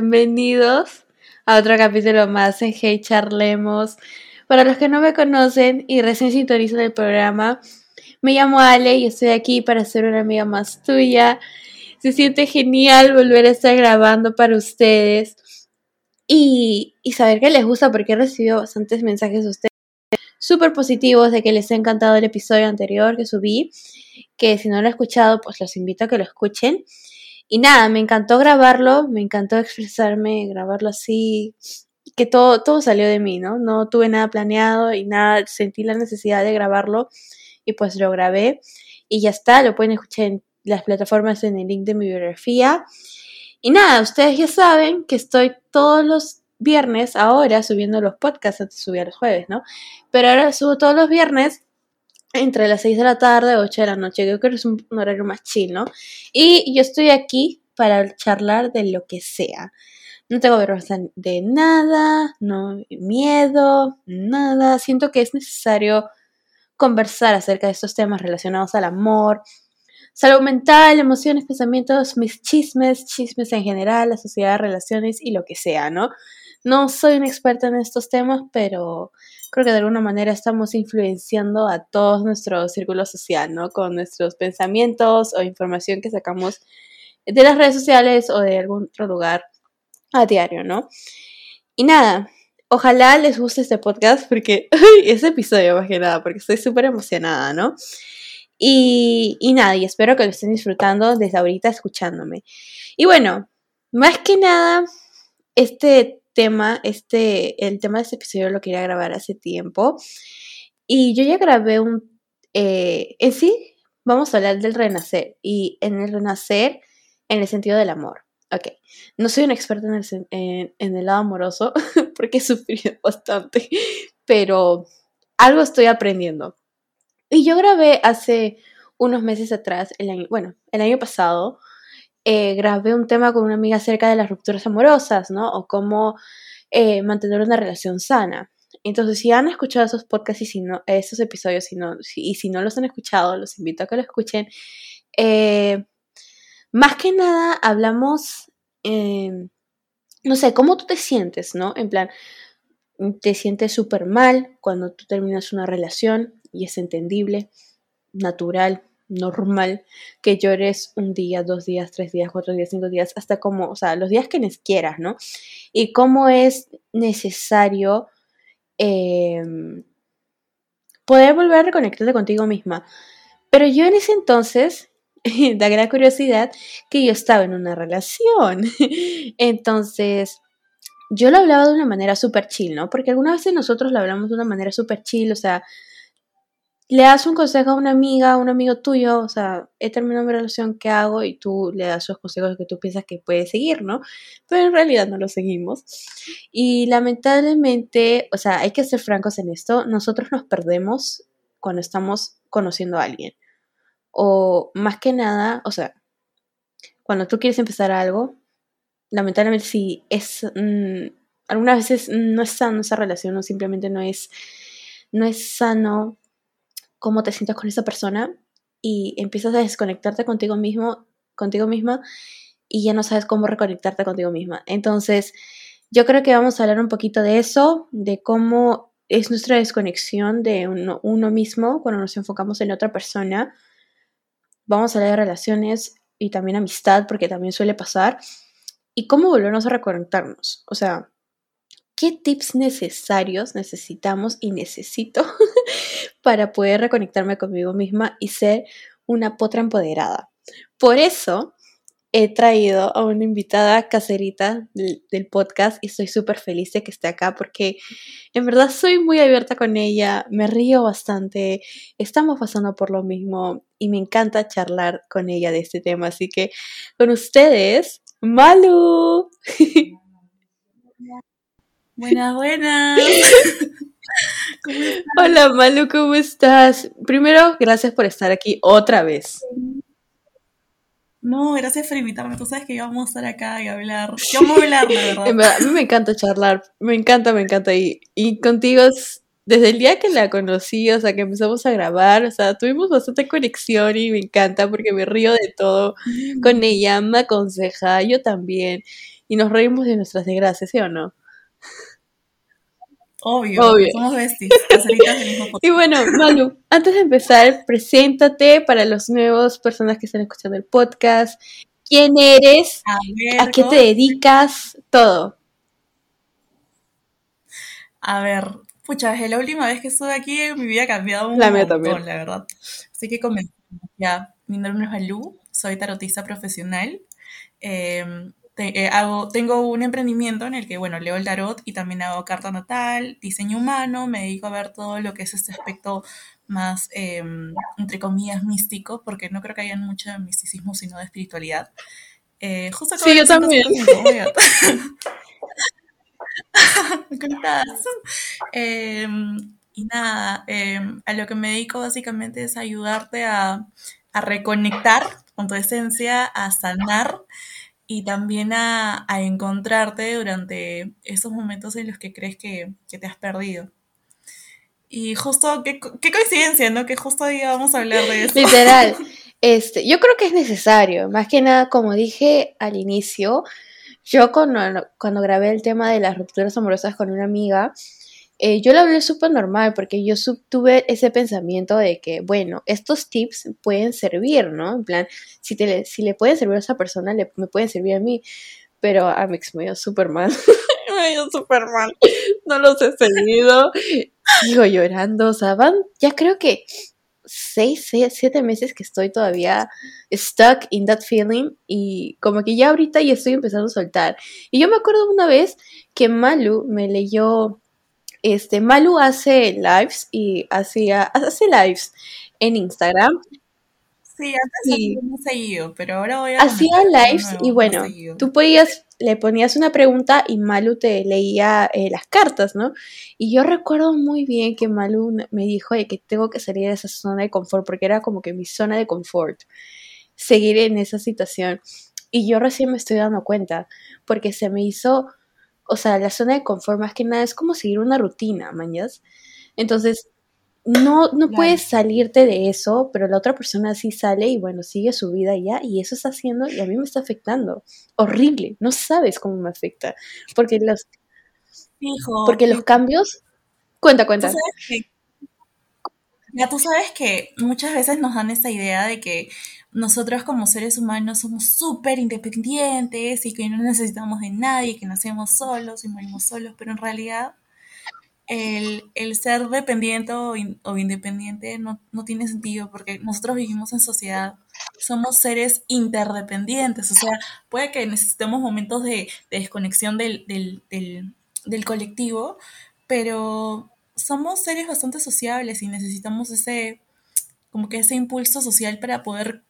Bienvenidos a otro capítulo más en Hey Charlemos. Para los que no me conocen y recién sintonizan el programa, me llamo Ale y estoy aquí para ser una amiga más tuya. Se siente genial volver a estar grabando para ustedes y, y saber que les gusta porque he recibido bastantes mensajes de ustedes súper positivos de que les ha encantado el episodio anterior que subí, que si no lo han escuchado, pues los invito a que lo escuchen. Y nada, me encantó grabarlo, me encantó expresarme, grabarlo así, que todo, todo salió de mí, ¿no? No tuve nada planeado y nada, sentí la necesidad de grabarlo y pues lo grabé y ya está, lo pueden escuchar en las plataformas en el link de mi biografía. Y nada, ustedes ya saben que estoy todos los viernes ahora subiendo los podcasts, antes subía los jueves, ¿no? Pero ahora subo todos los viernes entre las 6 de la tarde y 8 de la noche. Creo que es un, horario más chill, ¿no? Y yo estoy aquí para charlar de lo que sea. No tengo vergüenza de nada, no miedo, nada. Siento que es necesario conversar acerca de estos temas relacionados al amor, salud mental, emociones, pensamientos, mis chismes, chismes en general, la sociedad, relaciones y lo que sea, ¿no? No soy una experta en estos temas, pero creo que de alguna manera estamos influenciando a todo nuestro círculo social, ¿no? Con nuestros pensamientos o información que sacamos de las redes sociales o de algún otro lugar a diario, ¿no? Y nada, ojalá les guste este podcast porque ese episodio más que nada, porque estoy súper emocionada, ¿no? Y, y nada, y espero que lo estén disfrutando desde ahorita escuchándome. Y bueno, más que nada, este tema, este, el tema de este episodio lo quería grabar hace tiempo. Y yo ya grabé un... Eh, en sí, vamos a hablar del renacer. Y en el renacer, en el sentido del amor. Ok, no soy una experta en el, lado amoroso porque he sufrido bastante, pero algo estoy aprendiendo. Y yo grabé hace unos meses atrás, el bueno, el año pasado, eh, grabé un tema con una amiga acerca de las rupturas amorosas, ¿no? O cómo eh, mantener una relación sana. Entonces, si han escuchado esos podcasts y si no, esos episodios, si no, y si no los han escuchado, los invito a que lo escuchen. Eh, más que nada hablamos, no sé, cómo tú te sientes, ¿no? En plan, te sientes súper mal cuando tú terminas una relación y es entendible, natural, normal que llores un día, dos días, tres días, cuatro días, cinco días, hasta como, o sea, los días que quieras, ¿no? Y cómo es necesario em, poder volver a reconectarte contigo misma. Pero yo en ese entonces, da gran curiosidad, que yo estaba en una relación. Entonces, yo lo hablaba de una manera súper chill, ¿no? Porque algunas veces nosotros lo hablamos de una manera súper chill, o sea, le das un consejo a una amiga, a un amigo tuyo, o sea, he terminado mi relación, ¿qué hago? Y tú le das esos consejos que tú piensas que puedes seguir, ¿no? Pero en realidad no lo seguimos. Y lamentablemente, o sea, hay que ser francos en esto, nosotros nos perdemos cuando estamos conociendo a alguien. O más que nada, o sea, cuando tú quieres empezar algo, lamentablemente si es... Mm, algunas veces no es sano esa relación o simplemente no es, no es sano cómo te sientes con esa persona y empiezas a desconectarte contigo mismo, contigo misma y ya no sabes cómo reconectarte contigo misma. Entonces, yo creo que vamos a hablar un poquito de eso, de cómo es nuestra desconexión de uno, uno mismo cuando nos enfocamos en otra persona. Vamos a hablar de relaciones y también amistad, porque también suele pasar. Y cómo volvernos a reconectarnos. O sea, ¿qué tips necesarios necesitamos y necesito para poder reconectarme conmigo misma y ser una potra empoderada. Por eso he traído a una invitada caserita del, podcast y estoy súper feliz de que esté acá porque en verdad soy muy abierta con ella, me río bastante, estamos pasando por lo mismo y me encanta charlar con ella de este tema. Así que con ustedes, Malu. Buenas, buenas. Hola Malu, ¿cómo estás? Primero, gracias por estar aquí otra vez. No, gracias por invitarme. Tú sabes que íbamos a estar acá y hablar. Yo vamos a hablar, verdad. a mí me encanta charlar. Me encanta, me encanta. Y, y contigo es desde el día que la conocí, o sea, que empezamos a grabar, o sea, tuvimos bastante conexión y me encanta porque me río de todo con ella, me aconseja, yo también, y nos reímos de nuestras desgracias, ¿sí o no? Obvio, Obvio. somos besties, del mismo Y bueno, Malu, antes de empezar, preséntate para los nuevos personas que están escuchando el podcast. ¿Quién eres? A, qué te dedicas? Todo. A ver, pucha, desde la última vez que estuve aquí mi vida ha cambiado un la montón, la verdad. Así que comencemos ya. Mi nombre es Malu, soy tarotista profesional. Eh, eh, hago, tengo un emprendimiento en el que, bueno, leo el tarot y también hago carta natal, diseño humano, me dedico a ver todo lo que es este aspecto más, em, entre comillas, místico, porque no creo que haya mucho misticismo, sino de espiritualidad. Eh, justo sí, yo también. Em, y nada, em, a lo que me dedico básicamente es ayudarte a, a reconectar con tu esencia, a sanar y también a, encontrarte durante esos momentos en los que crees que, te has perdido. Y justo, qué, coincidencia, ¿no? Que justo hoy vamos a hablar de eso. Literal. Este, yo creo que es necesario, más que nada, como dije al inicio, yo cuando, cuando grabé el tema de las rupturas amorosas con una amiga, eh, yo lo hablé súper normal porque yo tuve ese pensamiento de que, bueno, estos tips pueden servir, ¿no? En plan, si, te, si le pueden servir a esa persona, le, me pueden servir a mí. Pero a mí me dio súper mal. me dio súper mal. No los he seguido. Sigo llorando. O sea, van, ya creo que seis, seis, siete meses que estoy todavía stuck in that feeling y como que ya ahorita ya estoy empezando a soltar. Y yo me acuerdo una vez que Malu me leyó este, Malu hace lives y hacía, hace lives en Instagram. Sí, antes no seguido, pero ahora voy a... Hacía lives y bueno, tú podías, le ponías una pregunta y Malu te leía eh, las cartas, ¿no? Y yo recuerdo muy bien que Malu me dijo de que tengo que salir de esa zona de confort, porque era como que mi zona de confort, seguir en esa situación. Y yo recién me estoy dando cuenta, porque se me hizo o sea, la zona de confort más que nada es como seguir una rutina, mañas. Entonces, no, no puedes salirte de eso, pero la otra persona sí sale y bueno, sigue su vida ya y eso está haciendo y a mí me está afectando. Horrible, no sabes cómo me afecta. Porque los, porque los cambios... Cuenta, cuenta. ya tú sabes que muchas veces nos dan esa idea de que nosotros como seres humanos somos súper independientes y que no necesitamos de nadie, que nacemos solos y morimos solos, pero en realidad el, ser dependiente o, independiente no, tiene sentido porque nosotros vivimos en sociedad, somos seres interdependientes, o sea, puede que necesitemos momentos de, desconexión del, del colectivo, pero somos seres bastante sociables y necesitamos ese como que ese impulso social para poder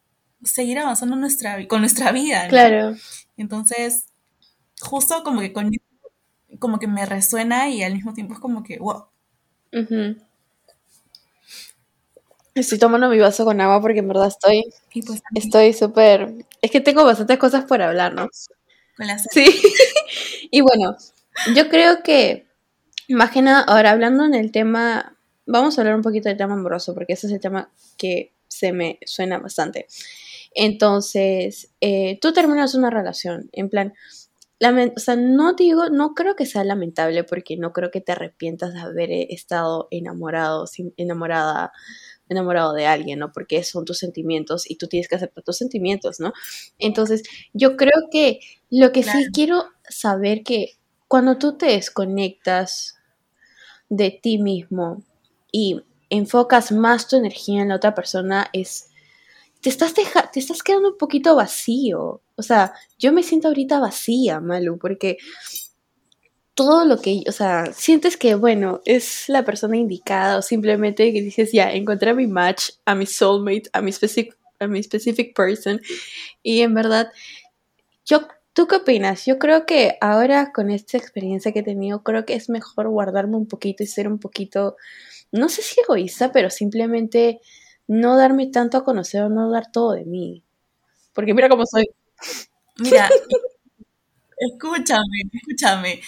seguir avanzando nuestra, con nuestra vida. Claro. Entonces, justo como que con como que me resuena y al mismo tiempo es como que, wow. Estoy tomando mi vaso con agua porque en verdad estoy pues, estoy súper... Es que tengo bastantes cosas por hablar, ¿no? sí. y bueno, yo creo que, más que nada, ahora hablando en el tema, vamos a hablar un poquito del tema amoroso porque ese es el tema que se me suena bastante. Entonces, eh, tú terminas una relación, en plan, o sea, no digo, no creo que sea lamentable porque no creo que te arrepientas de haber eh, estado enamorado, enamorada, enamorado de alguien, ¿no? Porque son tus sentimientos y tú tienes que aceptar tus sentimientos, ¿no? Entonces, yo creo que lo que sí quiero saber que cuando tú te desconectas de ti mismo y enfocas más tu energía en la otra persona es te estás, te estás quedando un poquito vacío. O sea, yo me siento ahorita vacía, Malu, porque todo lo que, o sea, sientes que, bueno, es la persona indicada o simplemente que dices, ya, encontré a mi match, a mi soulmate, a mi specific, a mi specific person. Y en verdad, yo, ¿tú qué opinas? Yo creo que ahora con esta experiencia que he tenido, creo que es mejor guardarme un poquito y ser un poquito, no sé si egoísta, pero simplemente no darme tanto a conocer o no dar todo de mí. Porque mira cómo soy. Mira, escúchame, escúchame.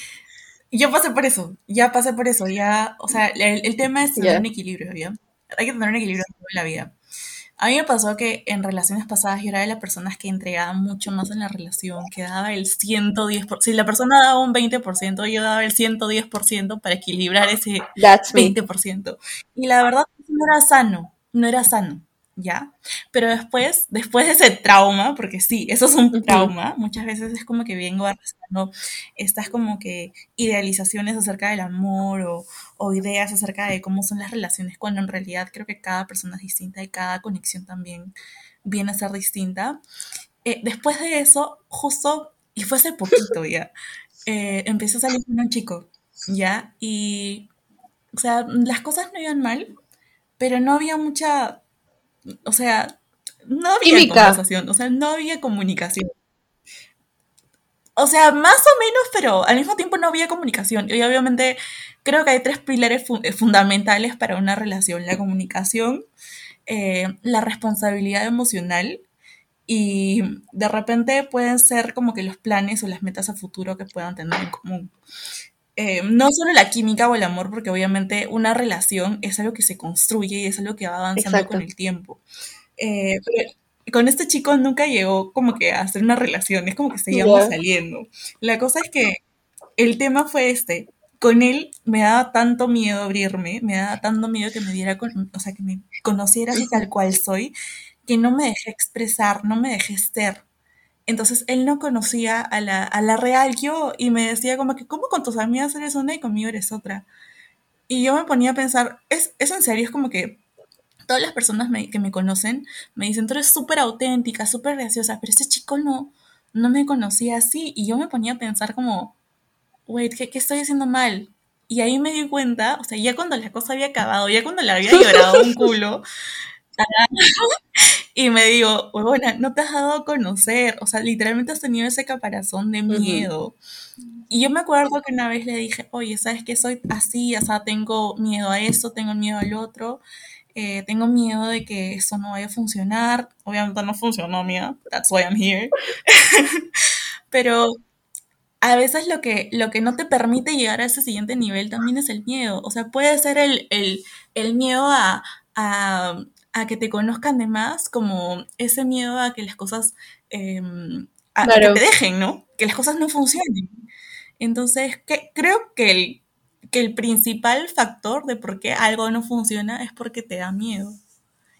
yo pasé por eso, ya pasé por eso, ya, o sea, el, el tema es tener un equilibrio, ¿ya? Hay que tener un equilibrio en la vida. A mí me pasó que en relaciones pasadas yo era de las personas que entregaba mucho más en la relación, que daba el 110%. Si la persona daba un 20%, yo daba el 110% para equilibrar ese 20%. Y la verdad no era sano, no era sano. ¿ya? Pero después, después de ese trauma, porque sí, eso es un trauma, muchas veces es como que vengo arrastrando estas como que idealizaciones acerca del amor o, o, ideas acerca de cómo son las relaciones, cuando en realidad creo que cada persona es distinta y cada conexión también viene a ser distinta. Eh, después de eso, justo, y fue hace poquito ya, eh, empecé a salir con un chico, ¿ya? Y, o sea, las cosas no iban mal, pero no había mucha o sea, no había conversación, o sea, no había comunicación. O sea, más o menos, pero al mismo tiempo no había comunicación. Y obviamente creo que hay tres pilares eh, fundamentales para una relación. La comunicación, eh, la responsabilidad emocional y de repente pueden ser como que los planes o las metas a futuro que puedan tener en común. Eh, no solo la química o el amor, porque obviamente una relación es algo que se construye y es algo que va avanzando con el tiempo. Eh, con este chico nunca llegó como que a hacer una relación, es como que seguíamos saliendo. La cosa es que el tema fue este. Con él me daba tanto miedo abrirme, me daba tanto miedo que me diera, con, o sea, que me conociera así tal cual soy, que no me dejé expresar, no me dejé ser. Entonces él no conocía a la, a la real yo y me decía como que, ¿cómo con tus amigas eres una y conmigo eres otra? Y yo me ponía a pensar, es, es en serio, es como que todas las personas que me conocen me dicen, tú eres súper auténtica, súper graciosa, pero ese chico no, no me conocía así. Y yo me ponía a pensar como, wait, ¿qué, ¿qué, estoy haciendo mal? Y ahí me di cuenta, o sea, ya cuando la cosa había acabado, ya cuando le había llorado un culo, y me digo, bueno, no te has dado a conocer, o sea, literalmente has tenido ese caparazón de miedo. Y yo me acuerdo que una vez le dije, oye, ¿sabes qué? Soy así, o sea, tengo miedo a esto, tengo miedo al otro, eh, tengo miedo de que esto no vaya a funcionar. Obviamente no funcionó, mía, that's why I'm here. Pero a veces lo que, lo que no te permite llegar a ese siguiente nivel también es el miedo. O sea, puede ser el, el, el miedo a, a, a que te conozcan de más, como ese miedo a que las cosas, em, a, que te dejen, ¿no? Que las cosas no funcionen. Entonces, que, creo que el, que el principal factor de por qué algo no funciona es porque te da miedo.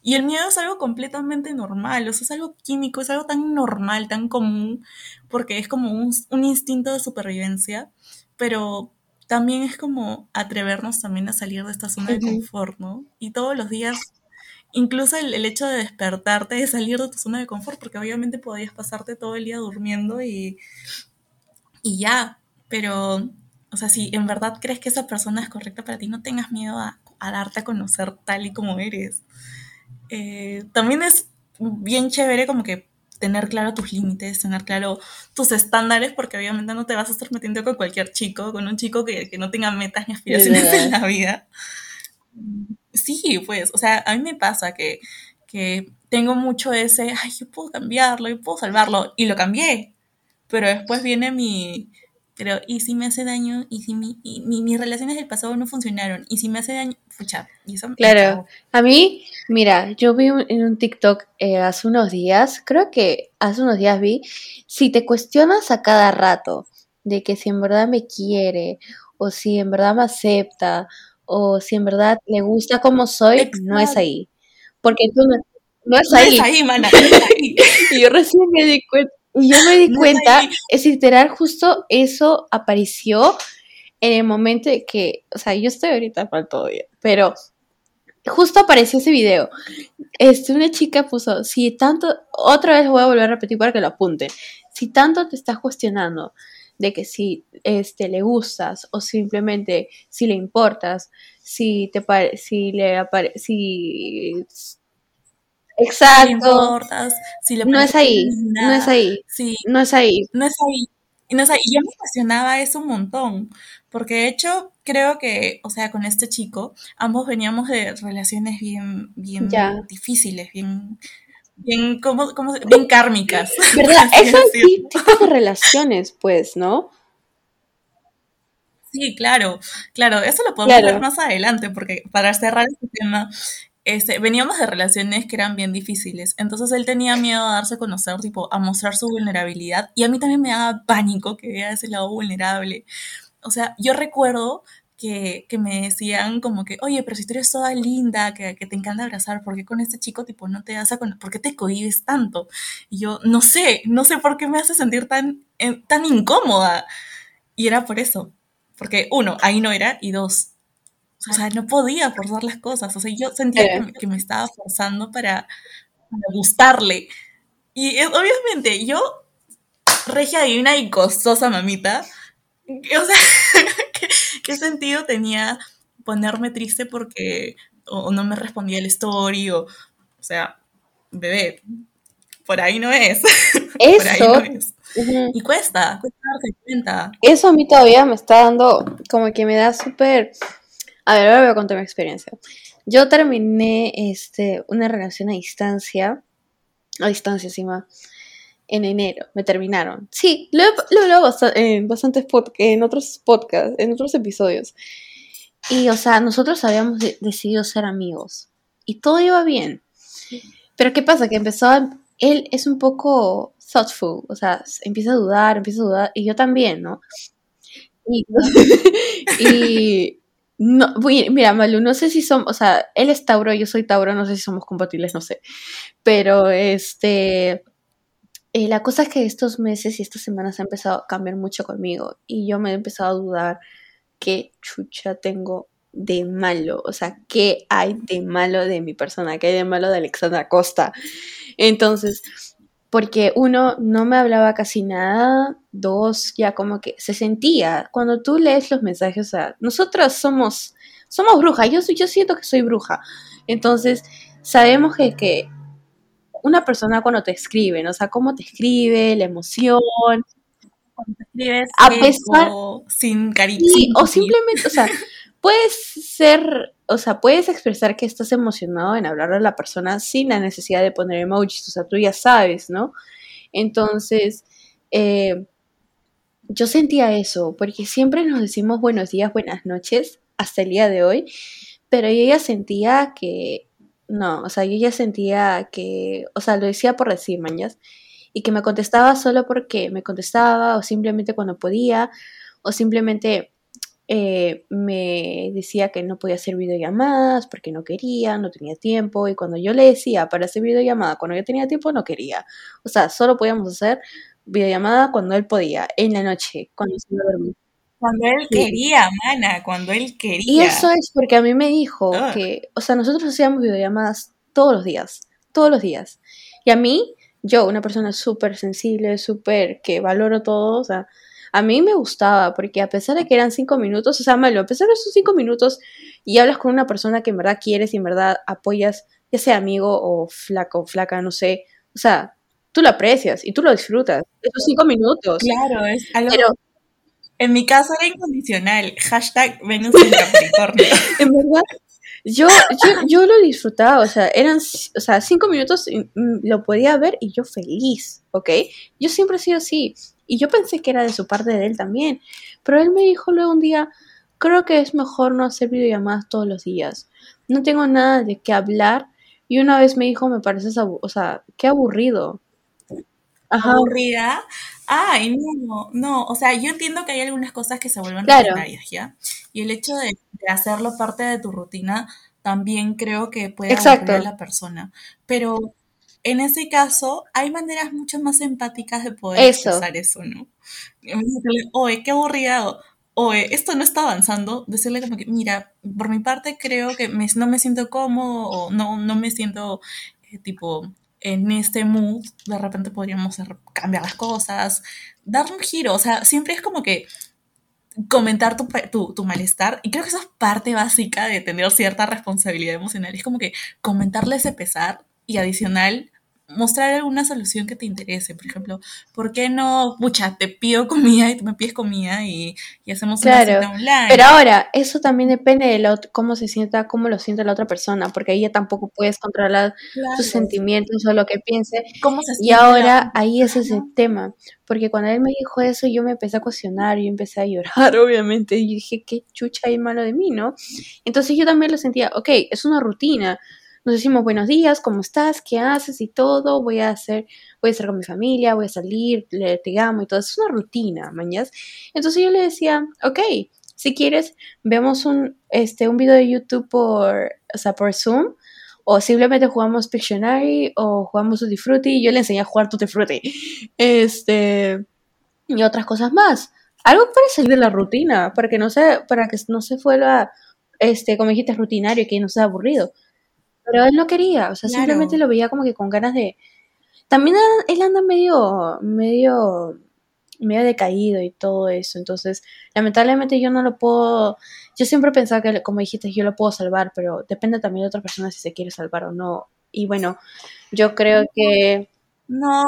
Y el miedo es algo completamente normal, o sea, es algo químico, es algo tan normal, tan común, porque es como un, un instinto de supervivencia, pero también es como atrevernos también a salir de esta zona de confort, ¿no? Y todos los días incluso el, hecho de despertarte, de salir de tu zona de confort, porque obviamente podías pasarte todo el día durmiendo y, y ya, pero, o sea, si en verdad crees que esa persona es correcta para ti, no tengas miedo a, darte a conocer tal y como eres. Eh, también es bien chévere como que tener claro tus límites, tener claro tus estándares, porque obviamente no te vas a estar metiendo con cualquier chico, con un chico que, que no tenga metas ni aspiraciones en la vida sí, pues, o sea, a mí me pasa que, que tengo mucho ese, ay, yo puedo cambiarlo, yo puedo salvarlo, y lo cambié, pero después viene mi, pero, ¿y si me hace daño? ¿Y si mi, y, mis relaciones del pasado no funcionaron? ¿Y si me hace daño? Pucha, y eso Claro, a mí, mira, yo vi en un TikTok eh, hace unos días, creo que hace unos días vi, si te cuestionas a cada rato de que si en verdad me quiere o si en verdad me acepta o si en verdad le gusta como soy, no es ahí. Porque tú no, es ahí. No es ahí, mana. y yo recién me di cuenta. Y yo me di cuenta, es, literal, justo eso apareció en el momento de que, o sea, yo estoy ahorita todo bien, pero justo apareció ese video. Este, una chica puso, si tanto, otra vez voy a volver a repetir para que lo apunten, si tanto te estás cuestionando de que si este, le gustas o simplemente si le importas, si te pare, si le apare, si exacto, si le no es ahí, no es ahí, sí, no es ahí, no es ahí. No es ahí. Y yo me cuestionaba eso un montón, porque de hecho creo que, o sea, con este chico, ambos veníamos de relaciones bien, bien difíciles, bien bien, como, como, bien kármicas. ¿Verdad? Esos tipos de relaciones, pues, ¿no? Sí, claro, claro, eso lo podemos ver más adelante, porque para cerrar este tema, este, veníamos de relaciones que eran bien difíciles, entonces él tenía miedo a darse a conocer, tipo, a mostrar su vulnerabilidad, y a mí también me daba pánico que vea ese lado vulnerable. O sea, yo recuerdo que, que, me decían como que, oye, pero si tú eres toda linda, que, que te encanta abrazar, ¿por qué con este chico tipo no te das a con ¿Por qué te cohibes tanto? Y yo, no sé, no sé por qué me hace sentir tan, tan incómoda. Y era por eso. Porque uno, ahí no era, y dos, o sea, no podía forzar las cosas. O sea, yo sentía que, me estaba forzando para, gustarle. Y obviamente yo, regia divina y costosa mamita, o sea, ¿qué, sentido tenía ponerme triste porque o, no me respondía el story o, o sea, bebé, por ahí no es. Eso. por ahí no es. Y cuesta, cuesta darse cuenta. Eso a mí todavía me está dando, como que me da súper... A ver, ahora voy a contar mi experiencia. Yo terminé este, una relación a distancia, a distancia encima, en enero, me terminaron. Sí, lo he, hablado en bastantes en otros podcasts, en otros episodios. Y, o sea, nosotros habíamos decidido ser amigos. Y todo iba bien. Pero ¿qué pasa? Que empezó Él es un poco thoughtful, o sea, empieza a dudar, empieza a dudar, y yo también, ¿no? Y, y no, mira, Malu, no sé si somos, o sea, él es Tauro, yo soy Tauro, no sé si somos compatibles, no sé. Pero este, eh, la cosa es que estos meses y estas semanas ha empezado a cambiar mucho conmigo y yo me he empezado a dudar qué chucha tengo de malo, o sea, qué hay de malo de mi persona, qué hay de malo de Alexandra Costa. Entonces, porque uno, no me hablaba casi nada, dos, ya como que se sentía, cuando tú lees los mensajes, o sea, nosotras somos, somos brujas, yo, yo siento que soy bruja, entonces sabemos que, que una persona cuando te escribe, ¿no? O sea, cómo te escribe, la emoción. Cuando te escribes a pesar, sin cariño. o simplemente, o sea, puedes ser, o sea, puedes expresar que estás emocionado en hablar a la persona sin la necesidad de poner emojis, o sea, tú ya sabes, ¿no? Entonces, eh, yo sentía eso, porque siempre nos decimos buenos días, buenas noches, hasta el día de hoy, pero ella sentía que no, o sea, yo ya sentía que, o sea, lo decía por decir, mañas, y que me contestaba solo porque me contestaba, o simplemente cuando podía, o simplemente eh, me decía que no podía hacer videollamadas porque no quería, no tenía tiempo, y cuando yo le decía para hacer videollamada, cuando yo tenía tiempo, no quería. O sea, solo podíamos hacer videollamada cuando él podía, en la noche, cuando se iba a dormir. Cuando él quería, mana, cuando él quería. Y eso es porque a mí me dijo ah. que, o sea, nosotros hacíamos videollamadas todos los días, todos los días. Y a mí, yo, una persona súper sensible, súper que valoro todo, o sea, a mí me gustaba porque a pesar de que eran cinco minutos, o sea, malo, a pesar de esos cinco minutos y hablas con una persona que en verdad quieres y en verdad apoyas, ya sea amigo o flaco o flaca, no sé, o sea, tú lo aprecias y tú lo disfrutas, esos cinco minutos. Claro, es algo... Pero, en mi caso era incondicional. Hashtag Venus en Capricornio. en verdad, yo, yo, lo disfrutaba, o sea, eran, o sea, cinco minutos mm, lo podía ver y yo feliz, ¿ok? Yo siempre he sido así. Y yo pensé que era de su parte de él también. Pero él me dijo luego un día, creo que es mejor no hacer videollamadas todos los días. No tengo nada de qué hablar. Y una vez me dijo, me pareces, o sea, qué aburrido. Ajá. Aburrida. Ay, no, no, o sea, yo entiendo que hay algunas cosas que se vuelven claro. ¿ya? Y el hecho de, hacerlo parte de tu rutina también creo que puede ayudar a la persona. Pero en ese caso, hay maneras mucho más empáticas de poder expresar eso, ¿no? Oye, qué aburrido. Oye, esto no está avanzando. Decirle como que, mira, por mi parte creo que no me siento cómodo o no, no me siento eh, tipo en este mood, de repente podríamos cambiar las cosas, dar un giro, o sea, siempre es como que comentar tu, tu, malestar, y creo que eso es parte básica de tener cierta responsabilidad emocional, es como que comentarle ese pesar y adicional mostrar alguna solución que te interese. Por ejemplo, ¿por qué no, pucha, te pido comida y tú me pides comida y, y hacemos una Claro, cita online? Pero ahora, eso también depende de lo- cómo se sienta, cómo lo siente la otra persona, porque ahí ya tampoco puedes controlar Claro, sus sentimientos o lo que piense. ¿Cómo se Y siente la ahora ahí es ese tema, porque cuando él me dijo eso, yo me empecé a cuestionar, yo empecé a llorar, obviamente, y dije, ¿qué chucha hay malo de mí, no? Entonces yo también lo sentía, ok, es una rutina. Nos decimos buenos días, ¿cómo estás? ¿Qué haces? Y todo, voy a hacer, voy a estar con mi familia, voy a salir, le, te amo y todo. Es una rutina, mañas. Entonces yo le decía, ok, si quieres, vemos un, este, un video de YouTube por, o sea, por Zoom, o simplemente jugamos Pictionary, o jugamos Tutti Frutti. Yo le enseñé a jugar Tutti Frutti. Este, y otras cosas más. Algo para salir de la rutina, para que no se, para que no se vuelva, este, como dijiste, rutinario, que no sea aburrido. Pero él no quería, o sea, Claro. simplemente lo veía como que con ganas de... También él anda medio, medio, medio decaído y todo eso, entonces, lamentablemente yo no lo puedo... Yo siempre pensaba que, como dijiste, yo lo puedo salvar, pero depende también de otra persona si se quiere salvar o no. Y bueno, yo creo que... No,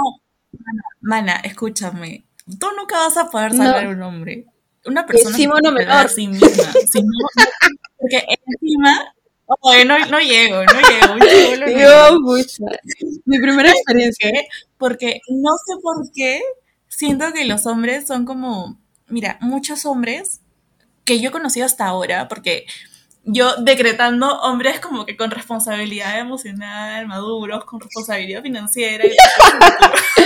mana, mana, escúchame. Tú nunca vas a poder No. salvar a un hombre. Una persona sí, salvar menor. a sí misma. Si no- porque encima, oye, no, no llego, no llego. Yo, pucha, mi primera experiencia. qué? Porque no sé por qué siento que los hombres son como, mira, muchos hombres que yo he conocido hasta ahora, porque yo decretando hombres como que con responsabilidad emocional, maduros, con responsabilidad financiera,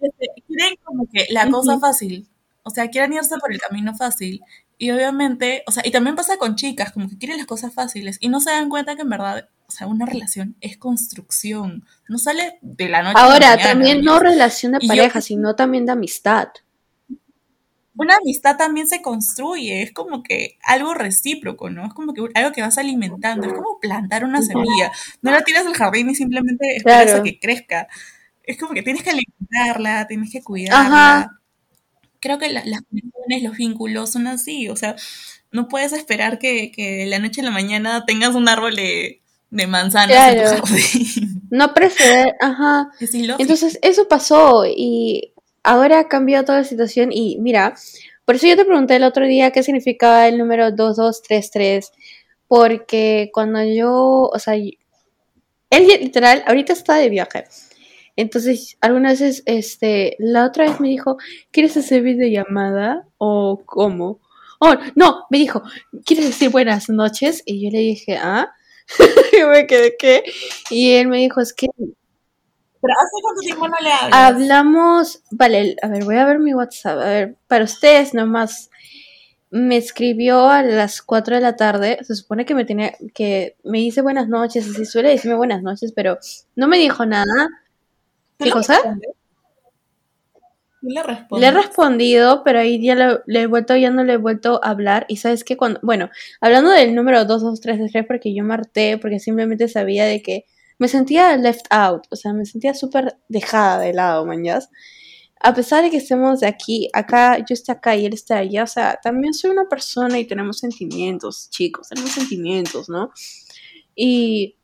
este, quieren como que la cosa fácil, o sea, quieren irse por el camino fácil. Y obviamente, o sea, y también pasa con chicas, como que quieren las cosas fáciles y no se dan cuenta que en verdad, o sea, una relación es construcción, no sale de la noche a la Ahora, mañana, también ¿no? relación de Y yo- pareja, sino también de amistad. una amistad también se construye, es como que algo recíproco, ¿no? Es como que algo que vas alimentando, es como plantar una semilla. No la tiras al jardín y simplemente esperas Claro. a que crezca. Es como que tienes que alimentarla, tienes que cuidarla. Ajá. Creo que la- las conexiones, los vínculos son así, o sea, no puedes esperar que, que de la noche a la mañana tengas un árbol de, de manzanas en tu jardín. No preceder, ajá. Es. Entonces, eso pasó y ahora ha cambiado toda la situación y mira, por eso yo te pregunté el otro día qué significaba el número 2233, porque cuando yo, o sea, él literal, ahorita está de viaje. Entonces, algunas veces, este, la otra vez me dijo, ¿quieres hacer videollamada o cómo? Oh, no, me dijo, ¿quieres decir buenas noches? Y yo le dije, ¿ah? y me quedé, ¿qué? Y él me dijo, es que Pero ¿hace cuánto tiempo no le hablas? Hablamos, vale, a ver, voy a ver mi WhatsApp, a ver, para ustedes nomás. Me escribió a las 4 de la tarde, se supone que me tenía, que me dice buenas noches, así suele decirme buenas noches, pero no me dijo nada. ¿Tú ¿Qué le cosa? le? Le he respondido, pero ahí ya le he vuelto, ya no le he vuelto a hablar. Y sabes que cuando, bueno, hablando del número 22333, porque yo marté, porque simplemente sabía de que me sentía left out, o sea, me sentía súper dejada de lado, mañas. A pesar de que estemos de aquí, acá, yo estoy acá y él está allá, o sea, también soy una persona y tenemos sentimientos, chicos, tenemos sentimientos, ¿no? Y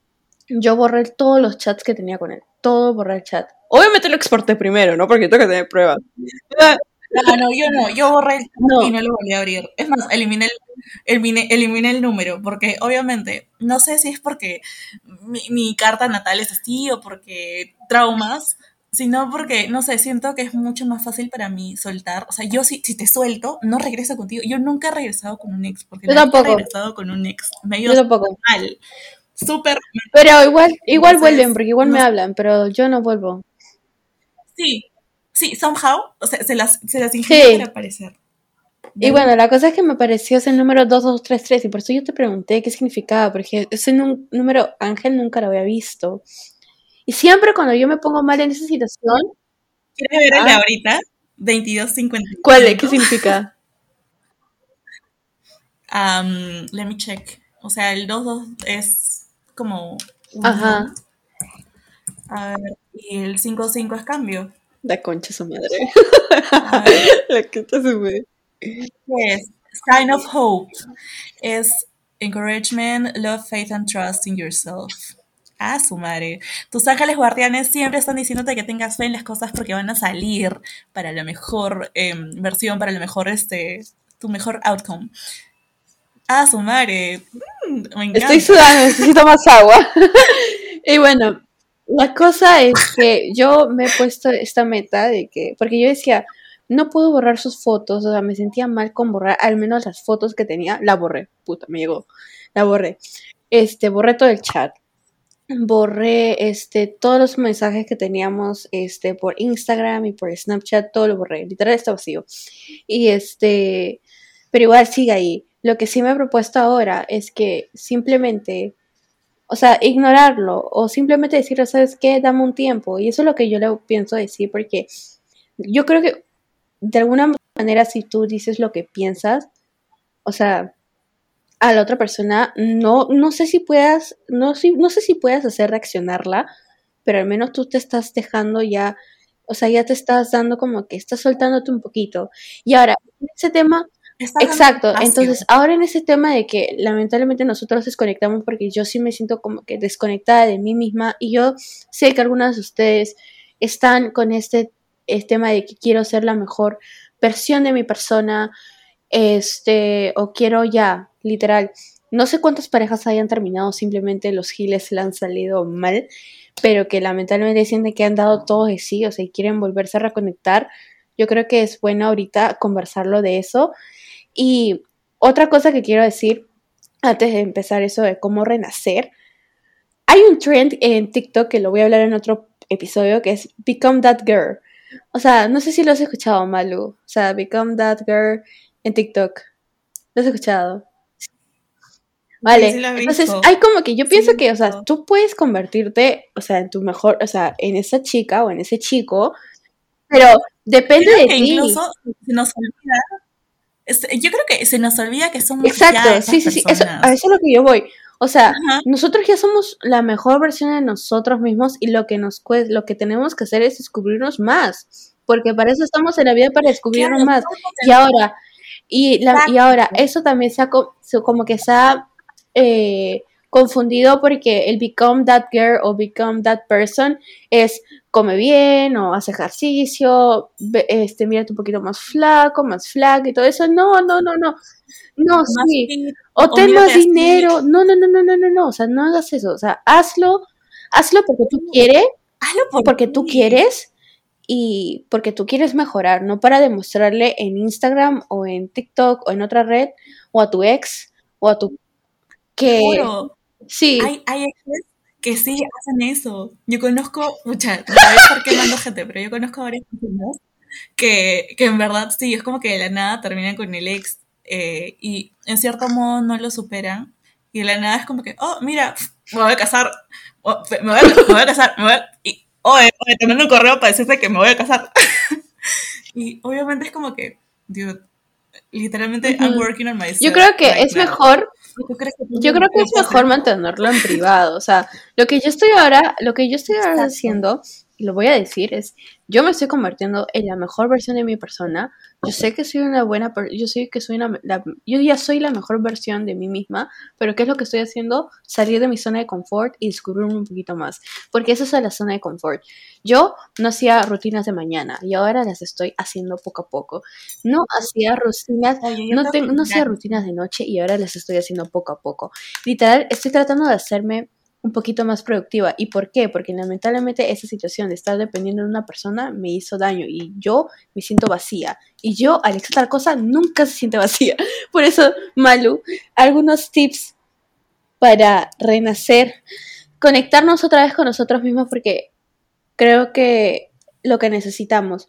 yo borré todos los chats que tenía con él, todo borré el chat. Obviamente lo exporté primero, ¿no? Porque tengo que tener pruebas. No, no, yo no, yo borré el No. y no lo volví a abrir. Es más, eliminé el, eliminé, eliminé el número, porque obviamente, no sé si es porque mi, mi carta natal es así o porque traumas, sino porque, no sé, siento que es mucho más fácil para mí soltar. O sea, yo si, si te suelto, no regreso contigo. Yo nunca he regresado con un ex, porque Yo que he regresado con un ex, me Yo tampoco. mal. Súper Pero igual, igual Entonces, vuelven, porque igual me hablan, pero yo no vuelvo. Sí, sí, somehow, o sea, se las, se las ingenian Sí. para aparecer. Y bueno, la cosa es que me pareció ese número 2233 y por eso yo te pregunté qué significaba, porque ese número ángel nunca lo había visto. Y siempre cuando yo me pongo mal en esa situación, ¿Quieres ver el de Ah. ahorita? 22.55. ¿cuál es? ¿Qué significa? Um, let me check. O sea, el 22 es como... un- Ajá, A ver, y el 55 es cambio. la concha su madre. La concha su madre. ¿qué es? Sign of hope. Es encouragement, love, faith and trust in yourself. a su madre. Tus ángeles guardianes siempre están diciéndote que tengas fe en las cosas porque van a salir para la mejor em, versión, para la mejor, este, tu mejor outcome. A su madre. Mm, me encanta. Estoy sudando, necesito más agua. y bueno, la cosa es que yo me he puesto esta meta de que, porque yo decía, no puedo borrar sus fotos, o sea, me sentía mal con borrar al menos las fotos que tenía, la borré, puta, me llegó, la borré. Este, borré todo el chat, borré este todos los mensajes que teníamos este por Instagram y por Snapchat, todo lo borré, literal está vacío. Y este, pero igual sigue ahí. Lo que sí me he propuesto ahora es que simplemente, o sea, ignorarlo o simplemente decirle, ¿sabes qué? Dame un tiempo. Y eso es lo que yo le pienso decir porque yo creo que de alguna manera si tú dices lo que piensas, o sea, a la otra persona, no, no sé si puedas, no, no sé si puedas hacer reaccionarla, pero al menos tú te estás dejando ya, o sea, ya te estás dando como que estás soltándote un poquito. Y ahora, ese tema, exacto, entonces ahora en ese tema de que lamentablemente nosotros desconectamos porque yo sí me siento como que desconectada de mí misma y yo sé que algunas de ustedes están con este, este tema de que quiero ser la mejor versión de mi persona, este, o quiero ya, literal. No sé cuántas parejas hayan terminado, simplemente los giles le han salido mal, pero que lamentablemente sienten que han dado todo de sí, o sea, y quieren volverse a reconectar. Yo creo que es bueno ahorita conversarlo de eso. Y otra cosa que quiero decir, antes de empezar eso de cómo renacer, hay un trend en TikTok que lo voy a hablar en otro episodio, que es Become That Girl. O sea, no sé si lo has escuchado, Malu. O sea, Become That Girl en TikTok. ¿Lo has escuchado? Vale, entonces hay como que yo pienso que, o sea, tú puedes convertirte, o sea, en tu mejor, o sea, en esa chica o en ese chico, pero depende de ti. Incluso se nos olvida, yo creo que se nos olvida que somos Exacto, sí, sí, sí, eso, a eso es lo que yo voy. O sea, nosotros ya somos la mejor versión de nosotros mismos y lo que nos lo que tenemos que hacer es descubrirnos más, porque para eso estamos en la vida para descubrirnos más. Y ahora, y, la, y ahora, eso también se ha, como que se ha eh, confundido porque el become that girl o become that person es come bien o hace ejercicio, este, mírate un poquito más flaco, más flaco y todo eso. No, no, no, no. No, sí. o ten más dinero. No, no, no, no, no, no, no. O sea, no hagas eso. O sea, hazlo, hazlo porque tú quieres. Hazlo porque tú quieres y porque tú quieres mejorar, no para demostrarle en Instagram o en TikTok o en otra red o a tu ex o a tu que sí hay, hay exes que sí hacen eso. Yo conozco, mucha, no voy a estar quemando gente, pero yo conozco varias personas que, que en verdad sí, es como que de la nada terminan con el ex eh, y en cierto modo no lo superan y de la nada es como que, oh, mira, me voy a casar, me, voy a, me voy a casar, me voy a, y oye, oye, te mando un correo para decirte que me voy a casar. y obviamente es como que, dude, literalmente, I'm working on myself. Yo creo que es mejor, yo creo que es mejor mantenerlo en privado. O sea, lo que yo estoy ahora, lo que yo estoy ahora haciendo, lo voy a decir, es yo me estoy convirtiendo en la mejor versión de mi persona. Yo sé que soy una buena, yo sé que soy una, yo ya soy la mejor versión de mí misma, pero ¿qué es lo que estoy haciendo? Salir de mi zona de confort y descubrirme un poquito más, porque esa es la zona de confort. Yo no hacía rutinas de mañana y ahora las estoy haciendo poco a poco. No hacía rutinas, no, no hacía rutinas de noche y ahora las estoy haciendo poco a poco. Literal, estoy tratando de hacerme un poquito más productiva. ¿Y por qué? Porque lamentablemente esa situación de estar dependiendo de una persona me hizo daño y yo me siento vacía. Y yo, al hacer tal cosa, nunca se siente vacía. Por eso, Malu, algunos tips para renacer, conectarnos otra vez con nosotros mismos porque creo que lo que necesitamos,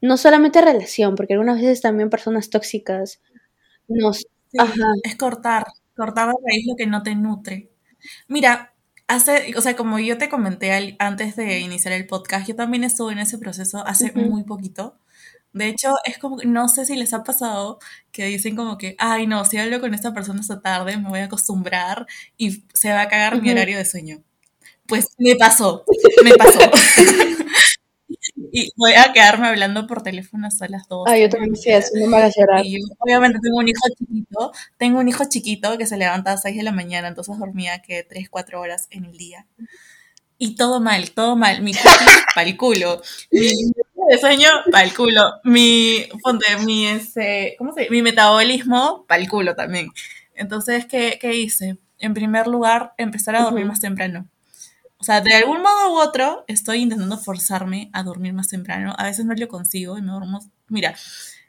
no solamente relación, porque algunas veces también personas tóxicas nos... Es cortar, cortar a raíz lo que no te nutre. Mira, Hace, o sea, como yo te comenté antes de iniciar el podcast, yo también estuve en ese proceso hace muy poquito. De hecho, es como, no sé si les ha pasado que dicen como que, ay, no, si hablo con esta persona esta tarde, me voy a acostumbrar y se va a cagar mi horario de sueño. Pues me pasó, me pasó. y voy a quedarme hablando por teléfono hasta las dos. Ah, yo también así, no me hagas llorar. Y yo, obviamente tengo un hijo chiquito, tengo un hijo chiquito que se levanta a las 6 de la mañana, entonces dormía que 3, 4 horas en el día. Y todo mal, todo mal. Mi para el culo. Mi de sueño para el culo. Mi, ponte, mi, ese, ¿cómo se Mi metabolismo para el culo también. Entonces, ¿qué, ¿qué hice? En primer lugar, empezar a dormir más temprano. O sea, de algún modo u otro, estoy intentando forzarme a dormir más temprano. A veces no lo consigo y me duermo. Mira,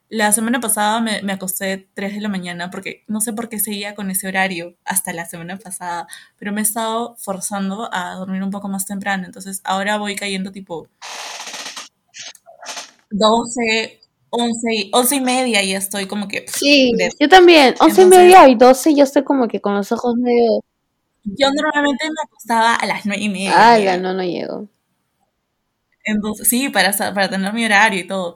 la semana pasada me, me, acosté 3 de la mañana porque no sé por qué seguía con ese horario hasta la semana pasada, pero me he estado forzando a dormir un poco más temprano. Entonces ahora voy cayendo tipo 12, 11, 11 y media y estoy como que... Sí, yo también. 11 y media y 12 yo estoy como que con los ojos medio... Yo normalmente me acostaba a las 9 y media. Ah, ya no, no llego. Entonces, sí, para, para tener mi horario y todo.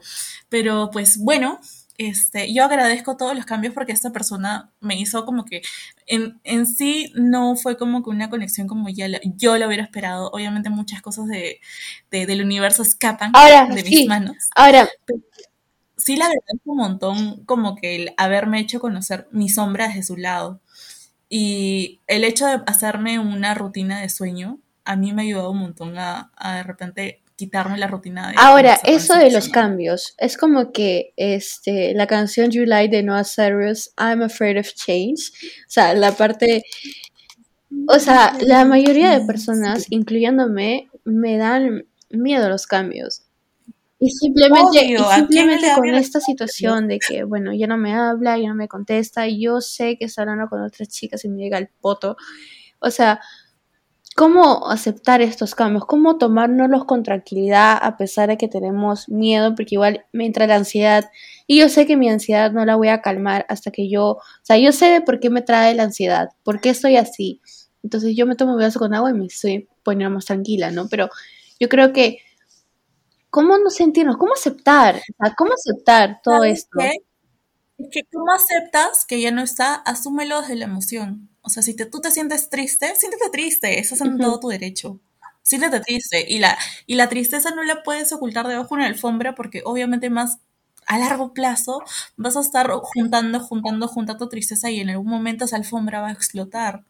Pero pues bueno, este, yo agradezco todos los cambios porque esta persona me hizo como que en, en sí no fue como que una conexión como ya yo lo hubiera esperado. Obviamente muchas cosas de, de del universo escapan de mis manos. Ahora, sí le agradezco un montón como que el haberme hecho conocer mi sombra desde su lado. Y el hecho de hacerme una rutina de sueño, a mí me ha ayudado un montón a, a de repente quitarme la rutina. De Ahora, eso de los cambios, es como que este, la canción July de Noah Cyrus, I'm Afraid of Change, o sea, la parte, o sea, la mayoría de personas, incluyéndome, me dan miedo a los cambios. Y simplemente, y simplemente con esta situación de que, bueno, ya no me habla, ya no me contesta, yo sé que está hablando con otras chicas y me llega el poto. O sea, ¿cómo aceptar estos cambios? ¿Cómo tomárnoslos con tranquilidad a pesar de que tenemos miedo? Porque igual me entra la ansiedad y yo sé que mi ansiedad no la voy a calmar hasta que yo, o sea, yo sé de por qué me trae la ansiedad, por qué estoy así. Entonces yo me tomo un vaso con agua y me estoy poniendo más tranquila, ¿no? Pero yo creo que ¿Cómo no sentirnos? ¿Cómo aceptar? ¿Cómo aceptar todo esto? Es que ¿cómo aceptas que ya no está? Asúmelo desde la emoción. O sea, si te, tú te sientes triste, siéntete triste, eso es en todo tu derecho. Siéntete triste. Y la, y la tristeza no la puedes ocultar debajo de una alfombra porque obviamente más a largo plazo vas a estar juntando, juntando, juntando tristeza y en algún momento esa alfombra va a explotar.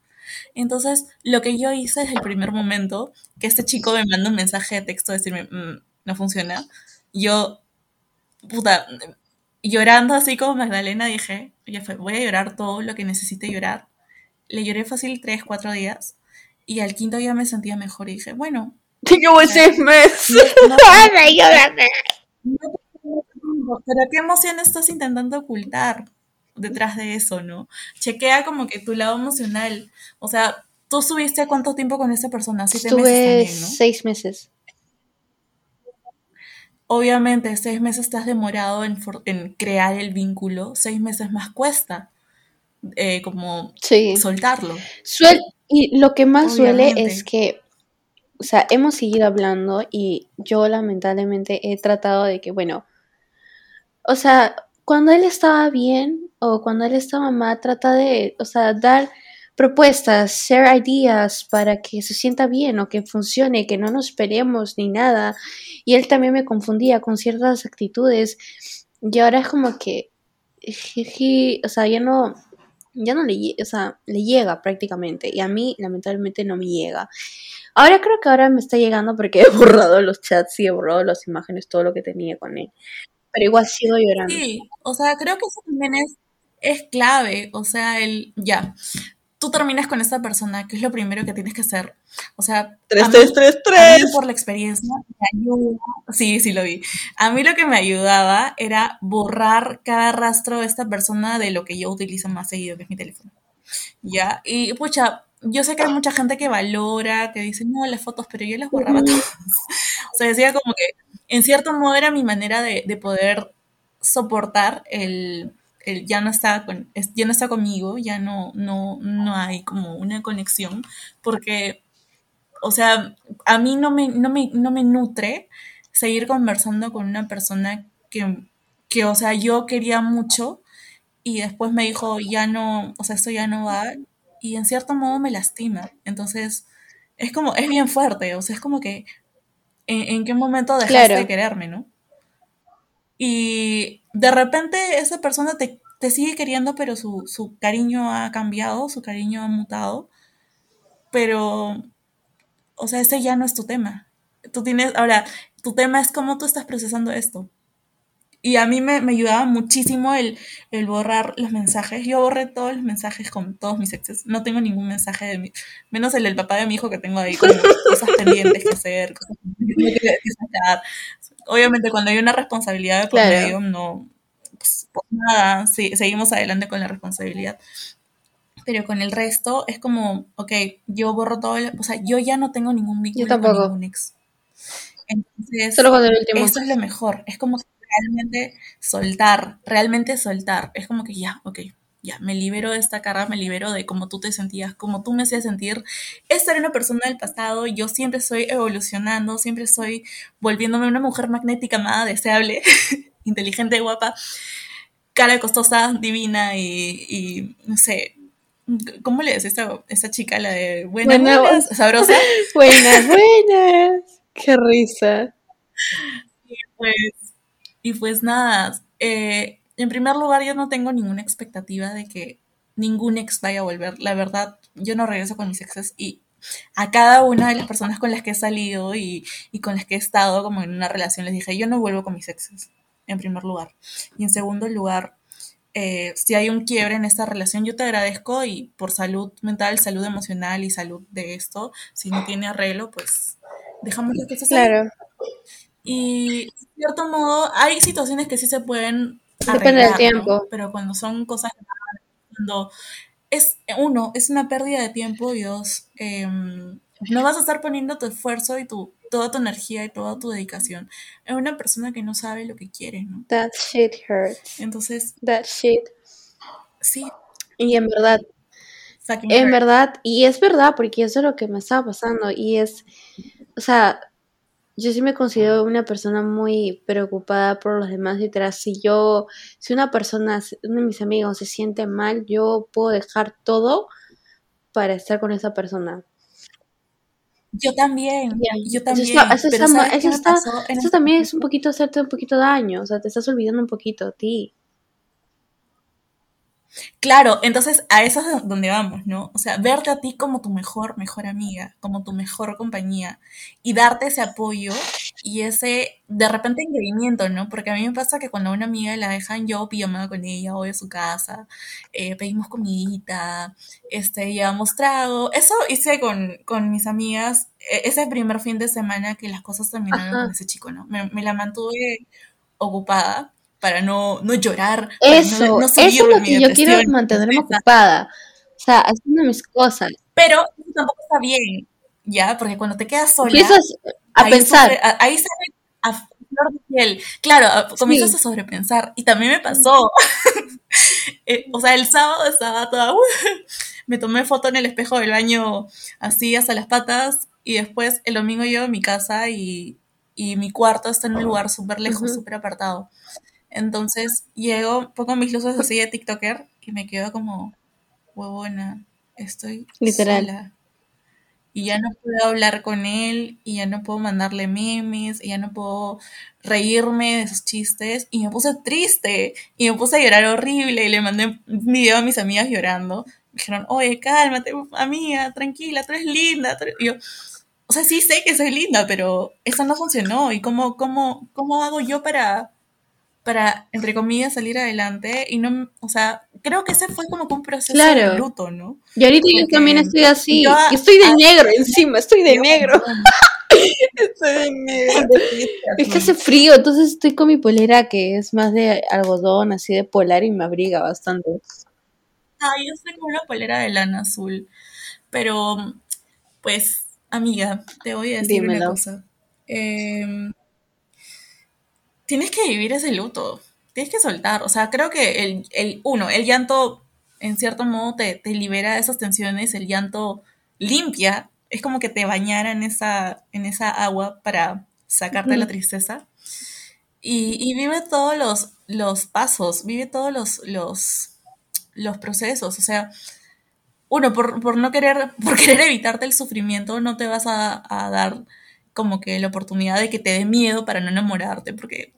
Entonces, lo que yo hice desde el primer momento, que este chico me manda un mensaje de texto, decirme, mm, no funciona. Yo, puta, llorando así como Magdalena, dije, ya fue, voy a llorar todo lo que necesite llorar. Le lloré fácil tres, cuatro días. Y al quinto día me sentía mejor y dije, bueno. Yo seis meses. pero qué emoción estás intentando ocultar detrás de eso, ¿no? Chequea como que tu lado emocional. O sea, ¿tú estuviste cuánto tiempo con esa persona? Siete Estuve meses ¿no? seis meses. Obviamente, seis meses te has demorado en, crear el vínculo, seis meses más cuesta eh, como soltarlo. y lo que más suele es que, o sea, hemos seguido hablando y yo lamentablemente he tratado de que, bueno, o sea, cuando él estaba bien o cuando él estaba mal, trata de, o sea, dar propuestas, share ideas para que se sienta bien o que funcione, que no nos peleemos ni nada. Y él también me confundía con ciertas actitudes y ahora es como que, o sea, ya no, ya no le, o sea, le llega prácticamente y a mí lamentablemente no me llega. Ahora creo que ahora me está llegando porque he borrado los chats y he borrado las imágenes, todo lo que tenía con él. Pero igual sigo llorando. Sí, o sea, creo que eso también es, clave. O sea, el ya tú terminas con esta persona, ¿qué es lo primero que tienes que hacer? O sea, 3, 3, 3, 3. por la experiencia me ayuda. Sí, sí lo vi. A mí lo que me ayudaba era borrar cada rastro de esta persona de lo que yo utilizo más seguido, que es mi teléfono. ¿Ya? Y pucha, yo sé que hay mucha gente que valora, que dice, no, las fotos, pero yo las borraba todas. o sea, decía como que, en cierto modo era mi manera de, de poder soportar el, él ya no está con, ya no está conmigo, ya no, no, no hay como una conexión, porque, o sea, a mí no me, no me, no me nutre seguir conversando con una persona que, que, o sea, yo quería mucho y después me dijo, ya no, o sea, esto ya no va, y en cierto modo me lastima. Entonces, es como, es bien fuerte, o sea, es como que en, qué momento dejaste de quererme, ¿no? Y de repente esa persona te, sigue queriendo, pero su, su, cariño ha cambiado, su cariño ha mutado. Pero, o sea, ese ya no es tu tema. Tú tienes, ahora, tu tema es cómo tú estás procesando esto. Y a mí me, ayudaba muchísimo el, borrar los mensajes. Yo borré todos los mensajes con todos mis exes. No tengo ningún mensaje de menos el del papá de mi hijo que tengo ahí, con cosas pendientes que hacer, cosas que sacar. Obviamente cuando hay una responsabilidad de por medio, no, pues, pues nada, sí, seguimos adelante con la responsabilidad. Pero con el resto es como, ok, yo borro todo, o sea, yo ya no tengo ningún vínculo con ningún ex. Entonces, Solo con el último. eso es lo mejor. Es como realmente soltar, realmente soltar. Es como que ya, ok, ya, me libero de esta carga, me libero de cómo tú te sentías, cómo tú me hacías sentir. Esta era una persona del pasado, yo siempre estoy evolucionando, siempre estoy volviéndome una mujer magnética, nada deseable, inteligente, guapa, cara costosa, divina y, no sé, ¿cómo le dices esta, esta chica, la de buenas, buenas sabrosa? Buenas, buenas, qué risa. Y pues y pues nada, eh, en primer lugar yo no tengo ninguna expectativa de que ningún ex vaya a volver. La verdad, yo no regreso con mis exes y a cada una de las personas con las que he salido y, con las que he estado como en una relación les dije, yo no vuelvo con mis exes, en primer lugar. Y en segundo lugar, eh, si hay un quiebre en esta relación, yo te agradezco y por salud mental, salud emocional y salud de esto, si no tiene arreglo, pues dejamos las cosas Claro. Y de cierto modo, hay situaciones que sí se pueden Depende del tiempo. Pero cuando son cosas cuando es uno, es una pérdida de tiempo y dos, em, no vas a estar poniendo tu esfuerzo y tu, toda tu energía y toda tu dedicación en una persona que no sabe lo que quiere, ¿no? That shit hurts. Entonces. That shit. Sí. Y en verdad. En verdad, y es verdad, porque eso es lo que me estaba pasando. Y es, o sea, yo sí me considero una persona muy preocupada por los demás y tras si yo, si una persona, uno de mis amigos se siente mal, yo puedo dejar todo para estar con esa persona. Yo también, yo también. Eso, también es un poquito hacerte un poquito daño, o sea, te estás olvidando un poquito a ti. Claro, entonces a eso es donde vamos, ¿no? O sea, verte a ti como tu mejor, mejor amiga, como tu mejor compañía y darte ese apoyo y ese, de repente, engreimiento, ¿no? Porque a mí me pasa que cuando a una amiga la dejan, yo pijamada con ella, voy a su casa, eh, pedimos comidita, este, llevamos trago. Eso hice con, con mis amigas e, ese primer fin de semana que las cosas terminaron con ese chico, ¿no? Me, me la mantuve ocupada para no, no llorar. Eso, no, eso es lo que yo quiero mantenerme ocupada. O sea, haciendo mis cosas. Pero tampoco está bien, ¿ya? Porque cuando te quedas sola. Empiezas a pensar. ahí sale a flor de piel. Claro, comienzas a sobrepensar. Y también me pasó. Eh, o sea, el sábado estaba toda. me tomé foto en el espejo del baño así hasta las patas. Y después el domingo yo en mi casa y, y mi cuarto está en un lugar súper lejos, súper apartado. Entonces llego, pongo mis luces así de TikToker y me quedo como, huevona, estoy Literal. sola. Y ya no puedo hablar con él, y ya no puedo mandarle memes, y ya no puedo reírme de sus chistes. Y me puse triste, y me puse a llorar horrible, y le mandé un video a mis amigas llorando. Me dijeron, oye, cálmate, amiga, tranquila, tú eres linda. Y yo, o sea, sí sé que soy linda, pero eso no funcionó. ¿Y cómo, cómo, cómo hago yo para, para, entre comillas, salir adelante. Y no, o sea, creo que ese fue como un proceso de luto, ¿no? Y ahorita yo también estoy así. estoy de negro encima, estoy de negro. estoy de negro. Es que hace frío, entonces estoy con mi polera que es más de algodón, así de polar y me abriga bastante. Ah, yo estoy con una polera de lana azul. Pero, pues, amiga, te voy a decir una cosa. Eh, tienes que vivir ese luto, tienes que soltar. O sea, creo que el, el uno, el llanto en cierto modo te, te, libera de esas tensiones, el llanto limpia, es como que te bañara en esa, en esa agua para sacarte la tristeza. Y, y, vive todos los, los pasos, vive todos los, los, los procesos. O sea, uno, por, por, no querer, por querer evitarte el sufrimiento, no te vas a, a dar como que la oportunidad de que te dé miedo para no enamorarte, porque,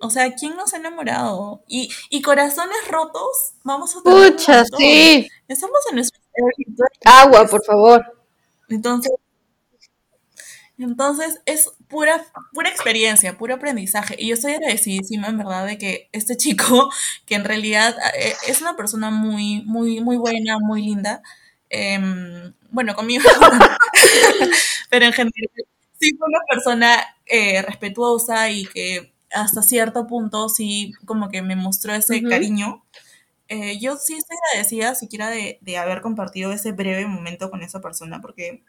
o sea, ¿quién no se ha enamorado? Y, y corazones rotos, vamos a tener Pucha, sí. Estamos en nuestro... Agua, por favor. Entonces, entonces es pura, pura experiencia, puro aprendizaje. Y yo estoy agradecidísima, en verdad, de que este chico, que en realidad eh, es una persona muy, muy, muy buena, muy linda, em, bueno, conmigo, pero en general, sí fue una persona eh, respetuosa y que hasta cierto punto sí como que me mostró ese cariño. Eh, yo sí estoy agradecida siquiera de, de haber compartido ese breve momento con esa persona, porque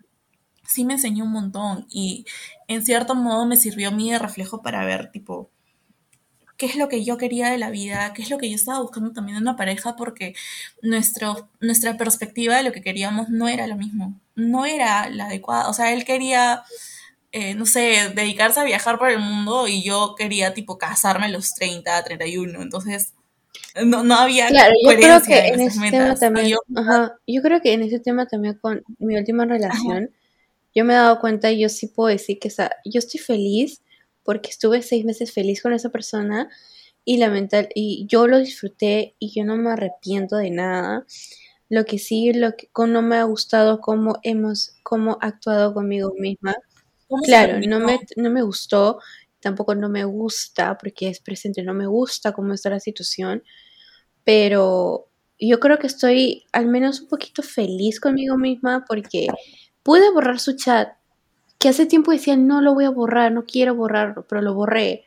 sí me enseñó un montón y en cierto modo me sirvió a mí de reflejo para ver, tipo, qué es lo que yo quería de la vida, qué es lo que yo estaba buscando también en una pareja, porque nuestro, nuestra perspectiva de lo que queríamos no era lo mismo, no era la adecuada. O sea, él quería, eh, no sé, dedicarse a viajar por el mundo y yo quería, tipo, casarme a los 30, 31. Entonces, no, no había claro, yo creo que en, ese tema también, yo, yo, creo que en ese tema también con mi última relación, yo me he dado cuenta y yo sí puedo decir que yo estoy feliz porque estuve seis meses feliz con esa persona y mental y yo lo disfruté y yo no me arrepiento de nada. Lo que sí, lo que no me ha gustado cómo hemos, cómo actuado conmigo misma. Claro, no me, no me gustó, tampoco no me gusta porque es presente, no me gusta cómo está la situación, pero yo creo que estoy al menos un poquito feliz conmigo misma porque Pude borrar su chat, que hace tiempo decía, no lo voy a borrar, no quiero borrarlo, pero lo borré.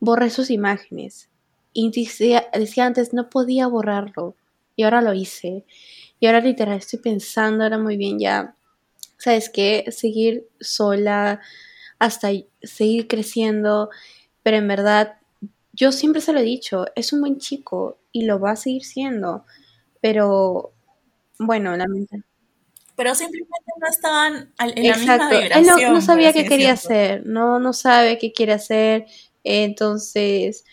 Borré sus imágenes. Y decía, decía antes, no podía borrarlo. Y ahora lo hice. Y ahora literal estoy pensando ahora muy bien ya, ¿sabes qué? Seguir sola hasta seguir creciendo. Pero en verdad, yo siempre se lo he dicho, es un buen chico y lo va a seguir siendo. Pero bueno, lamentablemente pero simplemente no estaban en la misma vibración. Él no, sabía qué quería hacer, no, no sabe qué quiere hacer, entonces,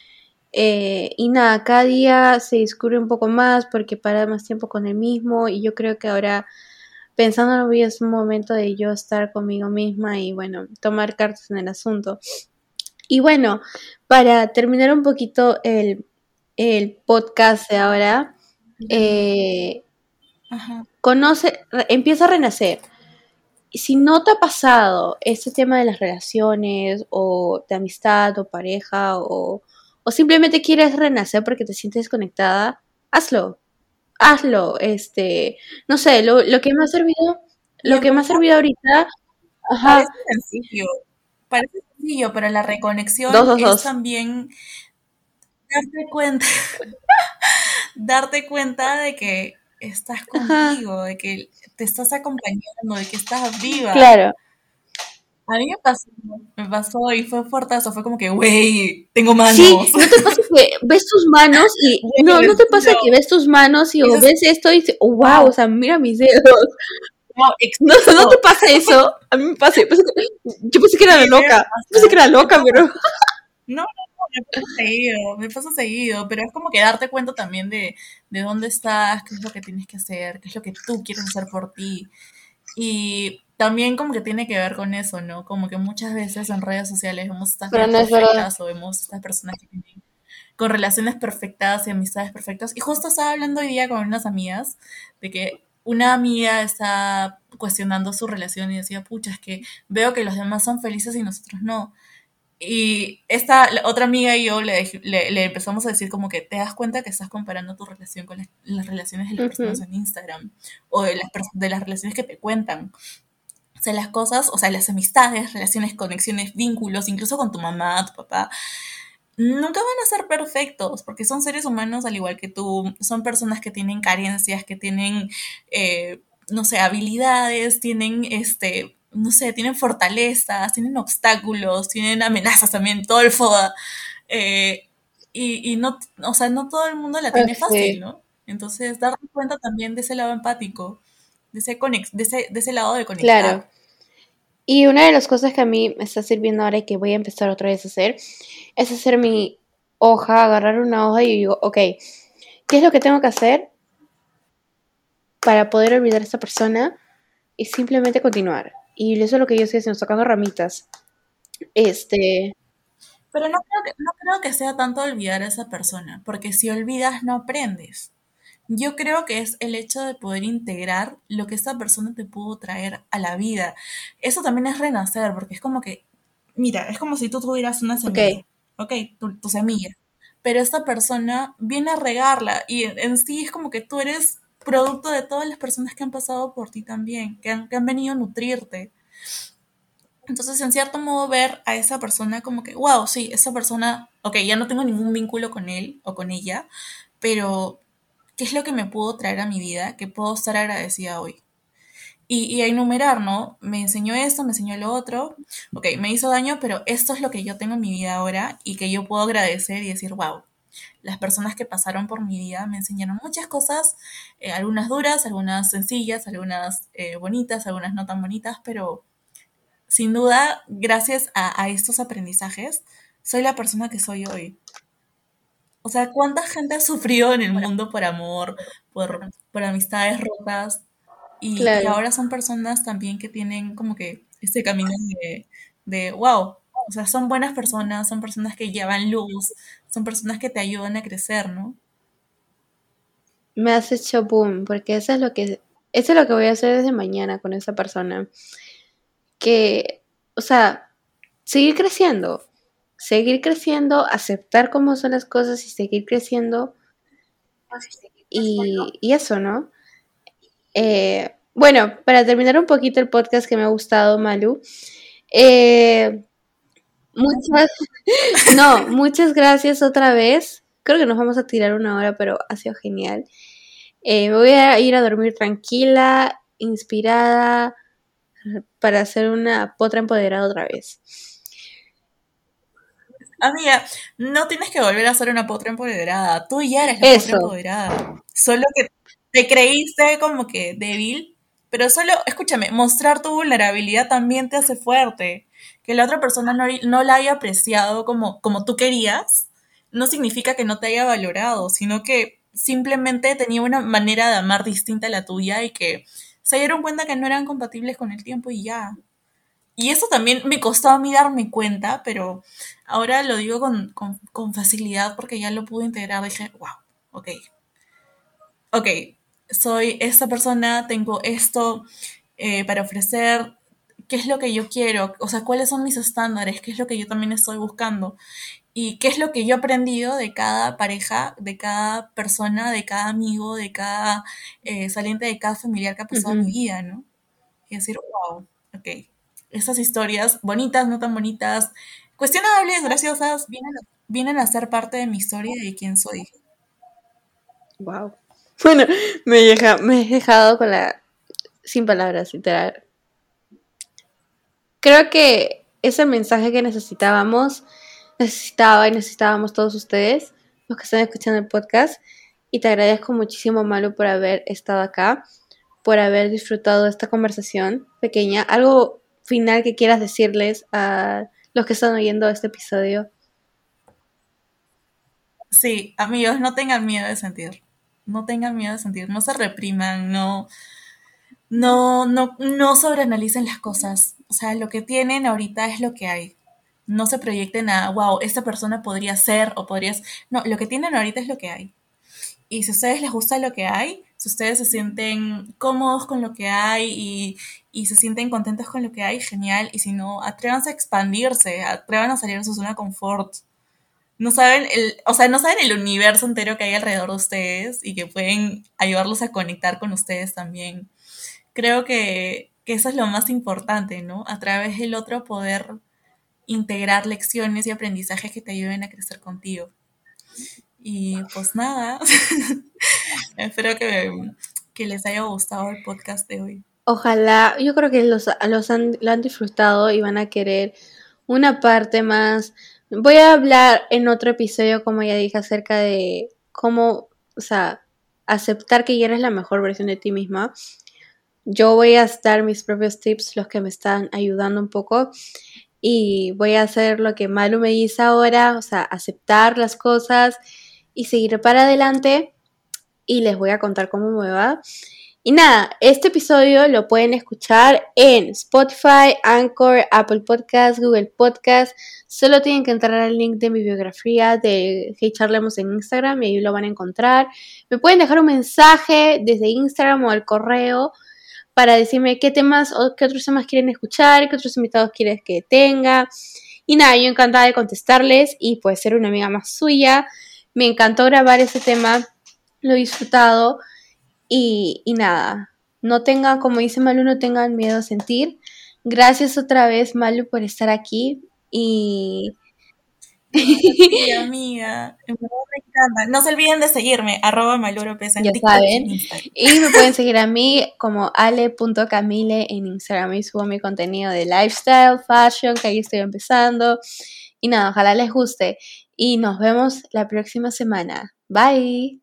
eh, y nada, cada día se descubre un poco más porque para más tiempo con él mismo y yo creo que ahora pensándolo bien es un momento de yo estar conmigo misma y bueno, tomar cartas en el asunto. Y bueno, para terminar un poquito el, el podcast de ahora, eh, conoce, empieza a renacer. Si no te ha pasado este tema de las relaciones o de amistad o pareja o, simplemente quieres renacer porque te sientes desconectada, hazlo. Hazlo. Este, no sé, lo, que me ha servido, lo que me ha servido ahorita. Parece sencillo. Parece sencillo, pero la reconexión es también darte cuenta. darte cuenta de que estás contigo, de que te estás acompañando, de que estás viva. Claro. A mí me pasó, me pasó y fue fuertazo, fue como que, güey, tengo manos. Sí, no te pasa que ves tus manos y, no, no te pasa que ves tus manos y o ves esto y dices, oh, wow, o sea, mira mis dedos. No, no, te pasa eso, a mí me pasa, yo pensé, que era loca, pensé que era loca, pero... No, me pasa seguido, me pasa seguido, pero es como que darte cuenta también de, de dónde estás, qué es lo que tienes que hacer, qué es lo que tú quieres hacer por ti. Y también como que tiene que ver con eso, ¿no? Como que muchas veces en redes sociales vemos estas personas perfectas o vemos estas personas que tienen con relaciones perfectas y amistades perfectas. Y justo estaba hablando hoy día con unas amigas de que una amiga está cuestionando su relación y decía, pucha, es que veo que los demás son felices y nosotros no. Y esta otra amiga y yo le, le, empezamos a decir como que te das cuenta que estás comparando tu relación con las, relaciones de las personas en Instagram o de las, de las relaciones que te cuentan. O sea, las cosas, o sea, las amistades, relaciones, conexiones, vínculos, incluso con tu mamá, tu papá, nunca van a ser perfectos porque son seres humanos al igual que tú, son personas que tienen carencias, que tienen, eh, no sé, habilidades, tienen este no sé, tienen fortalezas, tienen obstáculos, tienen amenazas también, todo el FODA. Eh, y, no, o sea, no todo el mundo la tiene fácil, ¿no? Entonces, darte cuenta también de ese lado empático, de ese, de ese, de ese lado de conectar. Claro. Y una de las cosas que a mí me está sirviendo ahora y que voy a empezar otra vez a hacer, es hacer mi hoja, agarrar una hoja y digo, ok, ¿qué es lo que tengo que hacer para poder olvidar a esta persona y simplemente continuar? Y eso es lo que yo estoy haciendo, sacando ramitas. Este. Pero no creo, que, no creo que sea tanto olvidar a esa persona, porque si olvidas no aprendes. Yo creo que es el hecho de poder integrar lo que esta persona te pudo traer a la vida. Eso también es renacer, porque es como que, mira, es como si tú tuvieras una semilla. Ok, tu, tu semilla. Pero esta persona viene a regarla y en, sí es como que tú eres producto de todas las personas que han pasado por ti también, que han, que han venido a nutrirte. Entonces, en cierto modo, ver a esa persona como que, wow, sí, esa persona, ok, ya no tengo ningún vínculo con él o con ella, pero ¿qué es lo que me pudo traer a mi vida que puedo estar agradecida hoy? Y, a enumerar, ¿no? Me enseñó esto, me enseñó lo otro, ok, me hizo daño, pero esto es lo que yo tengo en mi vida ahora y que yo puedo agradecer y decir, wow, las personas que pasaron por mi vida me enseñaron muchas cosas, eh, algunas duras, algunas sencillas, algunas eh, bonitas, algunas no tan bonitas, pero sin duda, gracias a estos aprendizajes, soy la persona que soy hoy. O sea, ¿cuánta gente ha sufrido en el mundo por amor, por, por amistades rotas? Y, y, ahora son personas también que tienen como que este camino de, de, wow, o sea, son buenas personas, son personas que llevan luz, son personas que te ayudan a crecer, ¿no? Me has hecho boom, porque eso es lo que, eso es lo que voy a hacer desde mañana con esa persona. Que, o sea, seguir creciendo, seguir creciendo, aceptar cómo son las cosas y seguir creciendo. Y, y eso, ¿no? Eh, bueno, para terminar un poquito el podcast que me ha gustado, Malu. Eh, muchas, no, muchas gracias otra vez. Creo que nos vamos a tirar una hora, pero ha sido genial. Eh, me voy a ir a dormir tranquila, inspirada, para hacer una potra empoderada otra vez. Amiga, no tienes que volver a ser una potra empoderada. Tú ya eres la potra empoderada. Solo que te creíste como que débil, pero solo, escúchame, mostrar tu vulnerabilidad también te hace fuerte. Que la otra persona no, no la haya apreciado como, como tú querías, no significa que no te haya valorado, sino que simplemente tenía una manera de amar distinta a la tuya y que se dieron cuenta que no eran compatibles con el tiempo y ya. Y eso también me costó a mí darme cuenta, pero ahora lo digo con, con, con facilidad porque ya lo pude integrar. Dije, wow, ok. Ok, soy esta persona, tengo esto eh, para ofrecer, qué es lo que yo quiero, o sea, cuáles son mis estándares, qué es lo que yo también estoy buscando y qué es lo que yo he aprendido de cada pareja, de cada persona, de cada amigo, de cada eh, saliente, de cada familiar que ha pasado uh -huh. mi vida, ¿no? Y decir, wow, ok, esas historias bonitas, no tan bonitas, cuestionables, graciosas, vienen vienen a ser parte de mi historia y de quién soy. Wow. Bueno, me, deja, me he dejado con la... sin palabras, literal. Creo que ese mensaje que necesitábamos, necesitaba y necesitábamos todos ustedes, los que están escuchando el podcast, y te agradezco muchísimo, Malu, por haber estado acá, por haber disfrutado esta conversación pequeña. Algo final que quieras decirles a los que están oyendo este episodio. Sí, amigos, no tengan miedo de sentir. No tengan miedo de sentir, no se repriman, no, no, no, no sobreanalicen las cosas. O sea, lo que tienen ahorita es lo que hay. No se proyecten a, wow, esta persona podría ser o podrías. No, lo que tienen ahorita es lo que hay. Y si a ustedes les gusta lo que hay, si ustedes se sienten cómodos con lo que hay y, y se sienten contentos con lo que hay, genial. Y si no, atrévanse a expandirse, atrevan a salir de su zona de confort. No saben el, o sea, no saben el universo entero que hay alrededor de ustedes y que pueden ayudarlos a conectar con ustedes también. Creo que, que eso es lo más importante, ¿no? A través del otro poder integrar lecciones y aprendizajes que te ayuden a crecer contigo. Y pues nada, espero que, que, les haya gustado el podcast de hoy. Ojalá, yo creo que los, los han, lo han disfrutado y van a querer una parte más. Voy a hablar en otro episodio, como ya dije, acerca de cómo, o sea, aceptar que ya eres la mejor versión de ti misma. Yo voy a dar mis propios tips, los que me están ayudando un poco. Y voy a hacer lo que Malu me dice ahora, o sea, aceptar las cosas y seguir para adelante. Y les voy a contar cómo me va. Y nada, este episodio lo pueden escuchar en Spotify, Anchor, Apple Podcast, Google Podcast. Solo tienen que entrar al link de mi biografía de Hey Charlemos en Instagram y ahí lo van a encontrar. Me pueden dejar un mensaje desde Instagram o al correo para decirme qué temas o qué otros temas quieren escuchar, qué otros invitados quieren que tenga. Y nada, yo encantada de contestarles y pues ser una amiga más suya. Me encantó grabar ese tema, lo he disfrutado. Y, nada, no tengan, como dice Malu, no tengan miedo a sentir. Gracias otra vez, Malu, por estar aquí. Y. Sí, amiga. me encanta. No se olviden de seguirme, arroba López en ya saben. Y me pueden seguir a mí como ale.camile en Instagram. Y subo mi contenido de lifestyle, fashion, que ahí estoy empezando. Y nada, ojalá les guste. Y nos vemos la próxima semana. Bye.